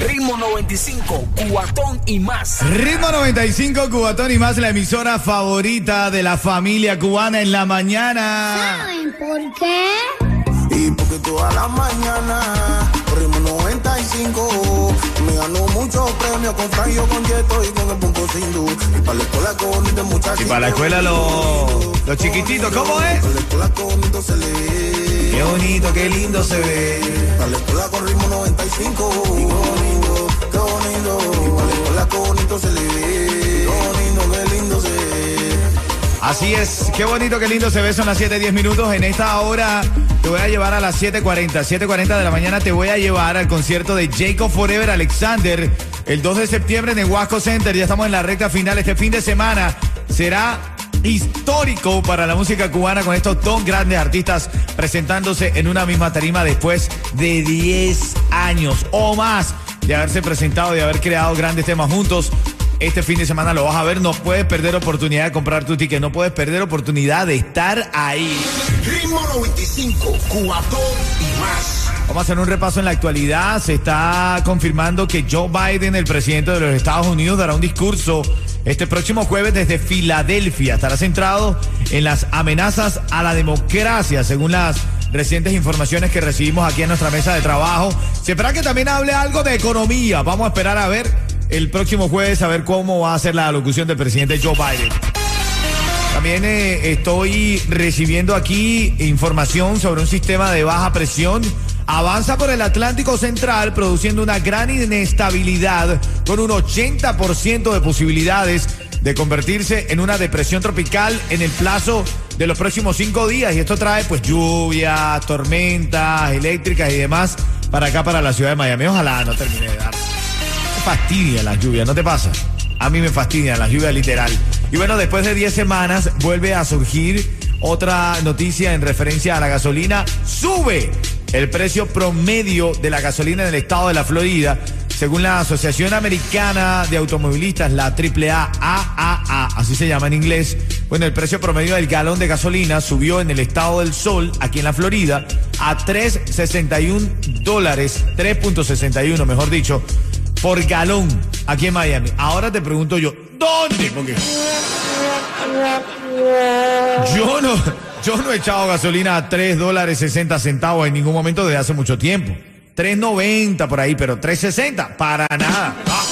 Ritmo 95, Cubatón y más. Ritmo 95, Cubatón y más, la emisora favorita de la familia cubana en la mañana. ¿Saben por qué? Y porque toda la mañana, ritmo 95, me ganó muchos premios con Franjo, con Yeto y con el punto sin luz. Y para la escuela con de muchachos. Y para la escuela los, los chiquititos, ¿cómo es? Para la escuela con se le ve. Qué bonito, qué lindo se ve. Para la escuela con ritmo 95. Qué bonito, qué bonito. Y para la escuela con se le ve. Qué bonito, qué lindo se ve. Así es, qué bonito, qué lindo se ve, son las 7, 10 minutos. En esta hora te voy a llevar a las 7.40, 7.40 de la mañana te voy a llevar al concierto de Jacob Forever Alexander el 2 de septiembre en el Wasco Center. Ya estamos en la recta final. Este fin de semana será histórico para la música cubana con estos dos grandes artistas presentándose en una misma tarima después de 10 años o más de haberse presentado, de haber creado grandes temas juntos. Este fin de semana lo vas a ver, no puedes perder oportunidad de comprar tu ticket, no puedes perder oportunidad de estar ahí. Ritmo 95, Cubatón y más. Vamos a hacer un repaso en la actualidad. Se está confirmando que Joe Biden, el presidente de los Estados Unidos, dará un discurso este próximo jueves desde Filadelfia. Estará centrado en las amenazas a la democracia, según las recientes informaciones que recibimos aquí en nuestra mesa de trabajo. Se espera que también hable algo de economía. Vamos a esperar a ver el próximo jueves a ver cómo va a ser la alocución del presidente Joe Biden. También eh, estoy recibiendo aquí información sobre un sistema de baja presión. Avanza por el Atlántico Central produciendo una gran inestabilidad con un 80% de posibilidades de convertirse en una depresión tropical en el plazo de los próximos cinco días. Y esto trae pues lluvias, tormentas eléctricas y demás para acá, para la ciudad de Miami. Ojalá no termine de dar. Me fastidia la lluvia, ¿no te pasa? A mí me fastidia la lluvia literal. Y bueno, después de 10 semanas vuelve a surgir otra noticia en referencia a la gasolina. Sube el precio promedio de la gasolina en el estado de la Florida. Según la Asociación Americana de Automovilistas, la AAA, así se llama en inglés, bueno, el precio promedio del galón de gasolina subió en el estado del Sol, aquí en la Florida, a 3.61 dólares, 3.61 mejor dicho, por galón aquí en Miami. Ahora te pregunto yo, ¿dónde? Porque yo no, yo no he echado gasolina a 3 dólares 60 centavos en ningún momento desde hace mucho tiempo. 3.90 por ahí, pero 3.60, para nada. Ah.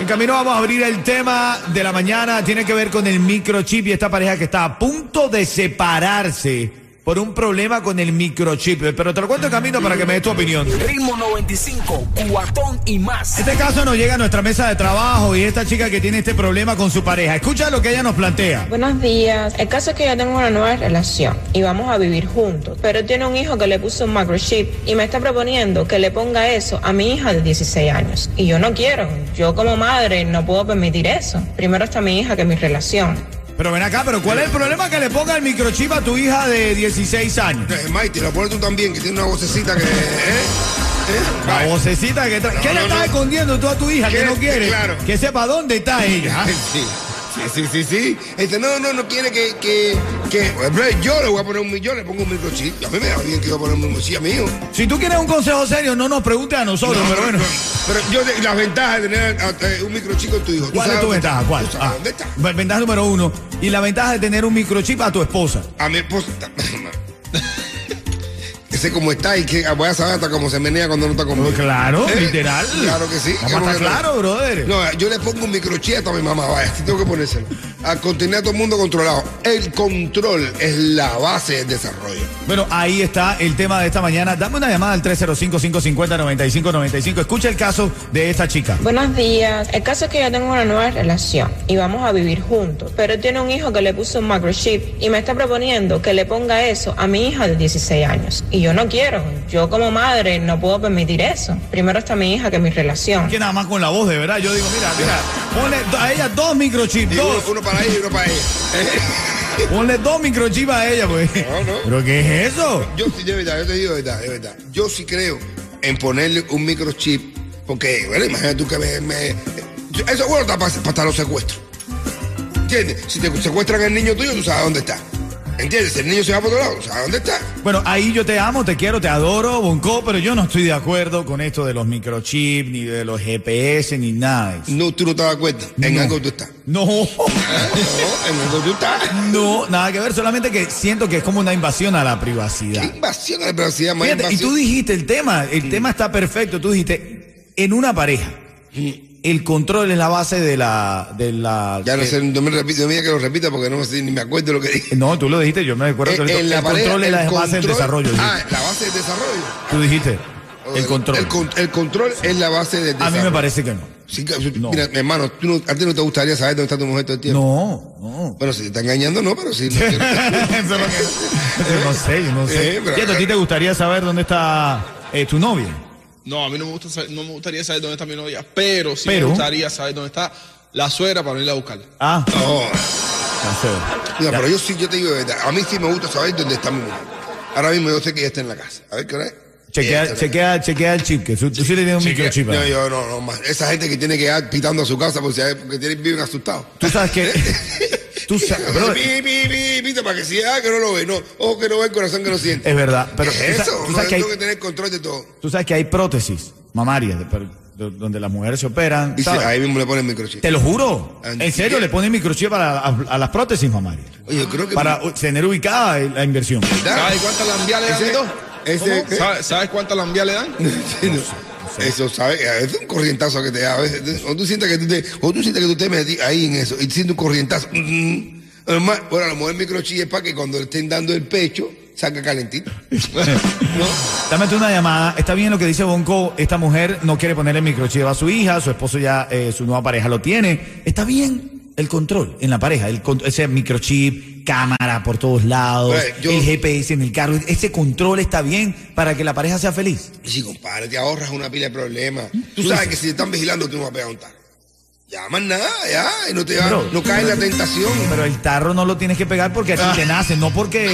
En camino vamos a abrir el tema de la mañana, tiene que ver con el microchip y esta pareja que está a punto de separarse por un problema con el microchip. Pero te lo cuento en camino para que me des tu opinión. Ritmo 95, Cubatón y más. Este caso nos llega a nuestra mesa de trabajo y esta chica que tiene este problema con su pareja. Escucha lo que ella nos plantea. Buenos días. El caso es que yo tengo una nueva relación y vamos a vivir juntos. Pero tiene un hijo que le puso un microchip y me está proponiendo que le ponga eso a mi hija de 16 años. Y yo no quiero. Yo como madre no puedo permitir eso. Primero está mi hija que mi relación. Pero ven acá, pero ¿cuál es el problema que le ponga el microchip a tu hija de 16 años? Eh, Mighty, lo pones tú también, que tiene una vocecita que. ¿eh? ¿Eh? La vocecita que trae. ¿Qué No, le estás no. escondiendo tú a tu hija que no quiere? Claro. Que sepa dónde está ella. Sí. Sí, sí, sí, sí. Este, no, no, no quiere que, que, que. Yo le voy a poner un millón, le pongo un microchip. A mí me da bien que yo ponga un microchip mío. Si tú quieres un consejo serio, no nos preguntes a nosotros, No, pero no, bueno. no. Pero yo, las ventajas de tener un microchip con tu hijo. ¿Tú ¿Cuál es tu ventaja? ¿Cuál? ¿Tú sabes Ah, dónde está? Ventaja número uno. Y la ventaja de tener un microchip a tu esposa. A mi esposa. que sé cómo está y que voy a saber hasta cómo se menea cuando no está conmigo. Claro, ¿Eh? literal. Claro que sí. Vamos a ¿Cómo estar que no? claro, brother. No, yo le pongo un microchip a mi mamá, vaya, tengo que ponérselo. A contener a todo el mundo controlado. El control es la base del desarrollo. Bueno, ahí está el tema de esta mañana. Dame una llamada al 305-550-9595. Escucha el caso de esta chica. Buenos días. El caso es que yo tengo una nueva relación y vamos a vivir juntos. Pero tiene un hijo que le puso un microchip y me está proponiendo que le ponga eso a mi hija de 16 años. Y yo no quiero. Yo como madre no puedo permitir eso. Primero está mi hija que mi relación. Que nada más con la voz, de verdad. Yo digo, mira, mira, ponle a ella dos microchips, dos. uno, uno para ella y uno para. Ponle dos microchips a ella, pues. No, no. ¿Pero qué es eso? Yo sí, de verdad, yo te digo de verdad, de verdad. Yo sí creo en ponerle un microchip, porque, bueno, imagínate tú que me. me- eso es bueno para, para los secuestros. ¿Entiendes? Si te secuestran el niño tuyo, tú sabes dónde está. ¿Entiendes? El niño se va para otro lado, sabes dónde está. Bueno, ahí yo te amo, te quiero, te adoro, Bonco, pero yo no estoy de acuerdo con esto de los microchips, ni de los GPS, ni nada de eso. No, tú no te das cuenta. En No. algo tú estás. No, No, en algo tú estás. no, nada que ver, solamente que siento que es como una invasión a la privacidad. ¿Qué invasión a la privacidad? Más Fíjate, y tú dijiste el tema, el tema está perfecto, tú dijiste, en una pareja, el control es la base de la... De la Ya no sé, no me repito, no me que lo repita porque no me sé, ni me acuerdo lo que dije. No, tú lo dijiste, yo me acuerdo la el pareja, control es la el base del desarrollo. Ah, la base del desarrollo. Tú dijiste, el El, control. con- el control es la base del A desarrollo. mí me parece que no. Sí, No. Mira, mi hermano, tú no- a ti no te gustaría saber dónde está tu mujer todo el tiempo. No, no. Bueno, si te está engañando, no, pero. Eso que- yo no sé, yo no sé. Eh, pero- ¿a ti te gustaría saber dónde está eh, tu novia? No, a mí no me, gusta saber- no me gustaría saber dónde está mi novia, pero sí Pero- me gustaría saber dónde está la suegra para venir a buscarla. Ah, No, no pero yo sí, yo te digo de verdad. A mí sí me gusta saber dónde está mi mujer. Ahora mismo yo sé que ella está en la casa. A ver qué hora es. Chequea, chequea, chequea el chip, que tú, tú sí le tienes un Chequea- microchip. No, yo no, no, más. Esa gente que tiene que ir pitando a su casa porque, porque tienen, viven asustados. Tú sabes que... tú sabes, para que si ah, que no lo ve, no, ojo que no ve, corazón que no siente. es verdad, pero ¿Qué tú es sabes- eso? tú No, sabes que hay- tengo que tener control de todo. tú sabes que hay prótesis mamarias de- pero- de- donde las mujeres se operan. Dice, ¿sabes? ahí mismo le ponen microchip. Te lo juro. En serio, le ponen microchip a, la- a- a las prótesis mamarias. Oye, yo creo que. Para tener ubicada la inversión. ¿Sabes cuántas lambiales le ¿Sabes, ¿Sabes cuántas lambiales le dan? Sí, no. Eso, ¿sabes? A veces un corrientazo que te da. A veces, o tú sientes que tú te, o tú sientes que tú te metes ahí en eso y sientes un corrientazo. Además, bueno, a lo mejor el microchip es para que cuando le estén dando el pecho, salga calentito. ¿No? Dame tú una llamada. Está bien lo que dice Bonco. Esta mujer no quiere ponerle microchip a su hija. Su esposo ya, eh, su nueva pareja lo tiene. Está bien el control en la pareja. El, ese microchip, cámara por todos lados, yo- el GPS en el carro. Ese control está bien para que la pareja sea feliz. Si, compadre, te ahorras una pila de problemas. Tú sabes que si te están vigilando, tú no vas a pegar un tarro. Ya, más nada, ya. Y no te va, Pero- no caes en la tentación. Pero el tarro no lo tienes que pegar porque a ti te nace, no porque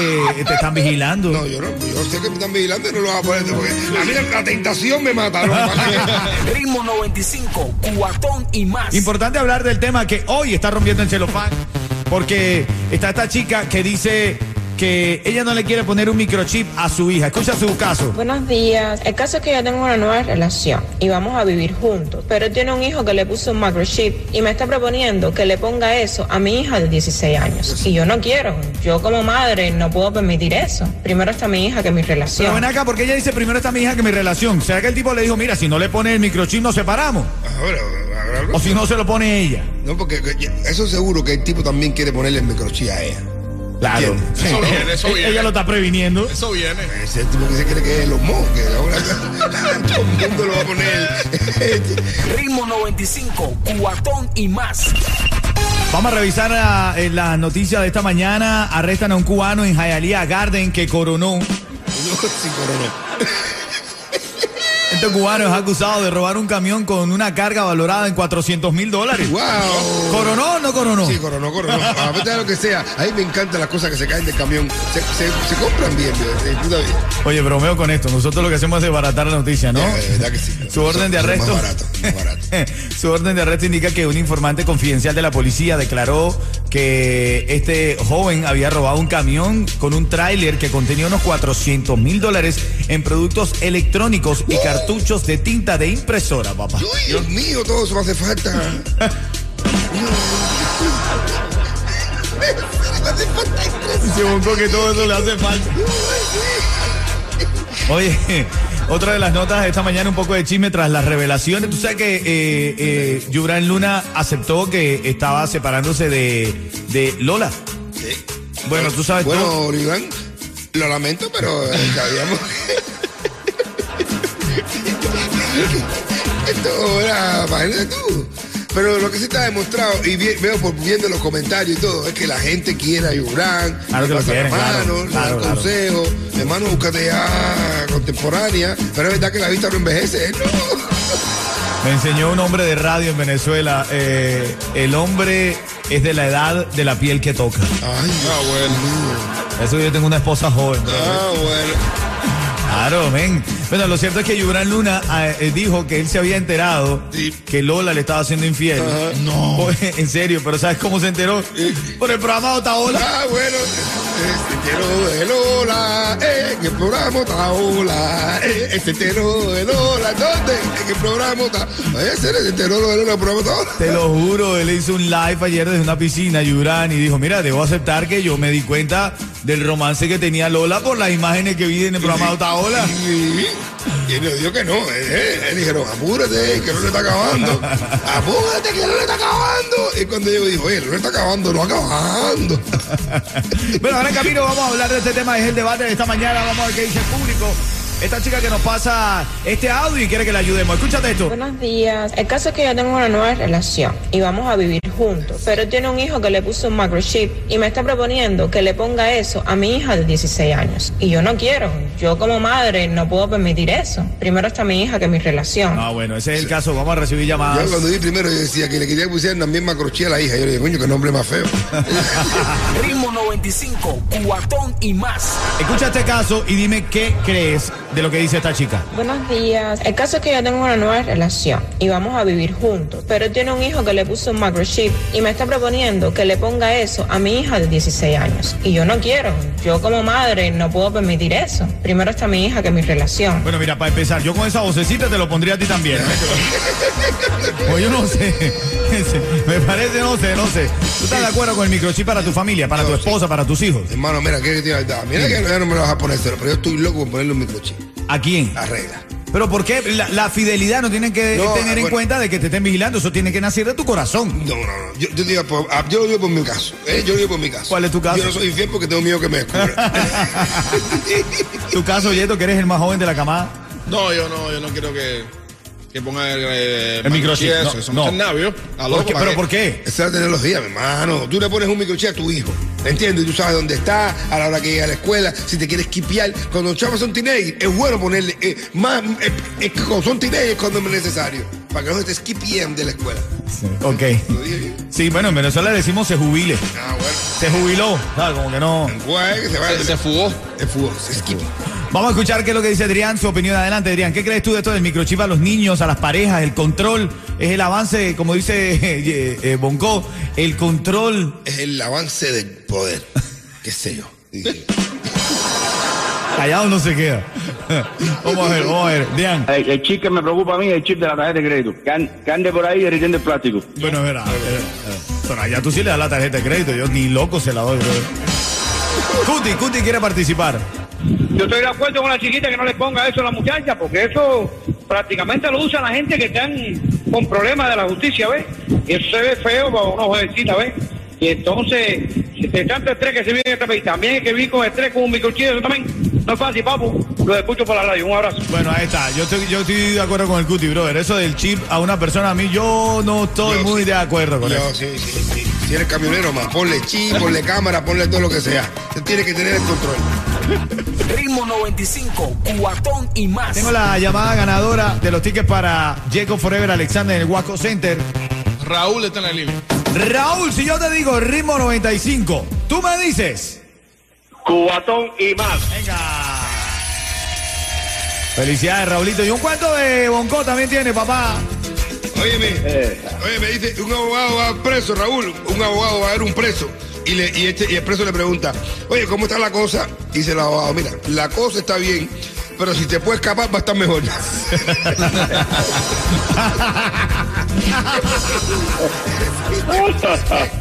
te están vigilando. No, yo no, yo sé que me están vigilando y no lo vas a poner porque a mí la, la tentación me mata. ¿no? Ritmo 95, cuatón y más. Importante hablar del tema que hoy está rompiendo el celofán, porque está esta chica que dice que ella no le quiere poner un microchip a su hija. Escucha su caso. Buenos días. El caso es que yo tengo una nueva relación y vamos a vivir juntos. Pero él tiene un hijo que le puso un microchip y me está proponiendo que le ponga eso a mi hija de 16 años. Y yo no quiero. Yo como madre no puedo permitir eso. Primero está mi hija que mi Pero relación. ven acá, porque ella dice primero está mi hija que mi relación. ¿Será que el tipo le dijo, mira, si no le pone el microchip nos separamos? Ahora, ahora, O si no se lo pone ella. No, porque que- eso seguro que el tipo también quiere ponerle el microchip a ella. Claro. Eso viene, eso viene. Ella lo está previniendo. Eso viene. Ese es el tipo que se cree que es los mojos, que ahora todo el mundo lo va a poner. Ritmo 95, cuatón y más. Vamos a revisar la, eh, las noticias de esta mañana. Arrestan a un cubano en Hialeah Garden que coronó. No, sí, coronó. Este cubano es acusado de robar un camión con una carga valorada en 400 mil dólares. ¡Wow! ¿Coronó o no coronó? Sí, coronó, coronó. A pesar de lo que sea, a mí me encantan las cosas que se caen del camión. Se, se, se compran bien, bien, puta vida. Oye, bromeo con esto. Nosotros lo que hacemos es desbaratar la noticia, ¿no? Ya, de verdad que sí. Su orden de arresto. Más barato, más barato. Su orden de arresto indica que un informante confidencial de la policía declaró que este joven había robado un camión con un tráiler que contenía unos 400 mil dólares en productos electrónicos y cartuchos de tinta de impresora, papá. Uy, Dios mío, todo eso me hace falta. Me hace falta estrés. Se buscó que todo eso le hace falta. Oye, otra de las notas de esta mañana, un poco de chisme tras las revelaciones. Tú sabes que eh, eh, Yubran Luna aceptó que estaba separándose de, de Lola. Sí. Bueno, tú sabes Bueno. Oliván, lo lamento, pero sabíamos que esto era, imagínate tú. Pero lo que sí está demostrado, y vi- veo por viendo los comentarios y todo, es que la gente quiere a Yurán, Claro que le lo pasa la claro, mano, le claro, dan claro. consejos, hermano, búscate ya contemporánea, pero es verdad que la vista no envejece, ¿eh? no. Me enseñó un hombre de radio en Venezuela. eh, el hombre es de la edad de la piel que toca. Ay, Ah, bueno. Eso yo tengo una esposa joven. ah, bueno. Claro, men. Bueno, lo cierto es que Yubran Luna ah, eh, dijo que él se había enterado Sí. que Lola le estaba haciendo infiel. No. En serio, pero ¿sabes cómo se enteró? Por el programa Otaola. Ah, bueno. Este entero de Lola, eh, en el programa Otaola, eh, este entero de Lola, ¿dónde? En el programa Otaola. Ese es el entero de Lola, el programa Otaola. Te lo juro, él hizo un live ayer desde una piscina, Yubran, y dijo, mira, debo aceptar que yo me di cuenta del romance que tenía Lola por las imágenes que vi en el programa Otaola. Sí. Y él dijo que no. Eh, eh, él dijeron, apúrate, que no le está acabando. Apúrate, que no le está acabando. Y cuando yo dijo, oye, no le está acabando, no acabando. Bueno, ahora en camino vamos a hablar de este tema, es el debate de esta mañana, vamos a ver qué dice el público. Esta chica que nos pasa este audio y quiere que le ayudemos. Escúchate esto. Buenos días. El caso es que yo tengo una nueva relación y vamos a vivir juntos, pero tiene un hijo que le puso un microchip y me está proponiendo que le ponga eso a mi hija de 16 años. Y yo no quiero. Yo como madre no puedo permitir eso. Primero está mi hija que mi relación. Ah, bueno, ese es el caso. Vamos a recibir llamadas. Yo cuando di primero yo decía que le quería que pusieran también macrochía a la hija. Yo le dije, coño, qué nombre más feo. Ritmo 95, cuatón y más. Escucha este caso y dime qué crees de lo que dice esta chica. Buenos días. El caso es que yo tengo una nueva relación y vamos a vivir juntos, pero él tiene un hijo que le puso un microchip y me está proponiendo que le ponga eso a mi hija de 16 años. Y yo no quiero. Yo como madre no puedo permitir eso. Primero está mi hija que mi relación. Bueno, mira, para empezar, yo con esa vocecita te lo pondría a ti también. Pues yo no sé. Me parece, no sé, no sé. ¿Tú estás de acuerdo con el microchip para tu familia, para tu esposa, para tus hijos? Hermano, mira, ¿qué te? Mira que ya no me lo vas a poner cero, pero yo estoy loco por ponerle un microchip. ¿A quién? Arregla. Pero ¿por qué? La, la fidelidad no tiene que No, tener en cuenta de que te estén vigilando. Eso tiene que nacer de tu corazón. No, no, no. Yo, yo, digo, por- ah, yo lo digo por mi caso. ¿eh? Yo lo digo por mi caso. ¿Cuál es tu caso? Yo no soy infiel porque tengo miedo que me descubran. Tu caso, Yeto, que eres el más joven de la camada. No, yo no, yo no quiero que, que ponga el, eh, El microchip, Eso, no, eso no. no. A ¿Por loco, qué? ¿para ¿Pero qué? por qué? Esa es la tecnología, mi hermano. Tú le pones un microchip a tu hijo. ¿Entiendes? Y tú sabes dónde está, a la hora que llega a la escuela, si te quieres kipear. Cuando los chavos son teenagers, es bueno ponerle eh, más. eh, eh, cuando son teenagers cuando es necesario. Para que no se te skipien de la escuela. Ok. ¿Lo dije bien? Sí, bueno, en Venezuela le decimos se jubile. Ah, bueno. Se jubiló. ¿Sabes? Como que no. Guay, que se va Se, se fugó. El fútbol, se skip. Vamos a escuchar qué es lo que dice Adrián, su opinión. Adelante, Adrián. ¿Qué crees tú de esto del microchip a los niños, a las parejas? El control es el avance, como dice eh, eh, Bonco, el control. Es el avance del poder. ¿Qué sé yo? Callado no se queda. vamos a ver, vamos a ver. Adrián. El, el chip que me preocupa a mí es el chip de la tarjeta de crédito. Que, an- que ande por ahí derritiendo el plástico. Bueno, es verdad. eh, Pero allá tú sí le das la tarjeta de crédito. Yo ni loco se la doy, bro. Cuti, Cuti quiere participar. Yo estoy de acuerdo con la chiquita que no le ponga eso a la muchacha, porque eso prácticamente lo usa la gente que están con problemas de la justicia, ¿ves? Y eso se ve feo para una jovencita, ¿ves? Y entonces, si de tanto estrés que se vive en este país, también hay que vivir con estrés, con un microchip, eso también no es fácil, papu. Lo escucho por la radio. Un abrazo. Bueno, ahí está. Yo estoy, yo estoy de acuerdo con el Cuti, brother. Eso del chip a una persona, a mí yo no estoy Yo muy sí. de acuerdo con Yo, eso. sí, sí, sí. Si eres camionero, más ponle chip, ponle cámara, ponle todo lo que sea. Tienes que tener el control. Ritmo 95, cuatón y más. Tengo la llamada ganadora de los tickets para Jacob Forever Alexander en el Waco Center. Raúl está en la línea. Raúl, si yo te digo ritmo 95, tú me dices. Cubatón y más. Venga. Felicidades, Raulito. Y un cuento de Bonco también tiene, papá. Óyeme, Eh. oye, me dice, un abogado va preso, Raúl, un abogado va a ver un preso. Y, le, y, este, y el preso le pregunta, oye, ¿cómo está la cosa? Y dice el abogado, mira, la cosa está bien, pero si te puedes escapar va a estar mejor.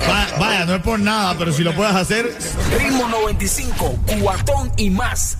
Va- vaya, no es por nada, pero si lo puedes hacer, Ritmo 95, cuatón y más.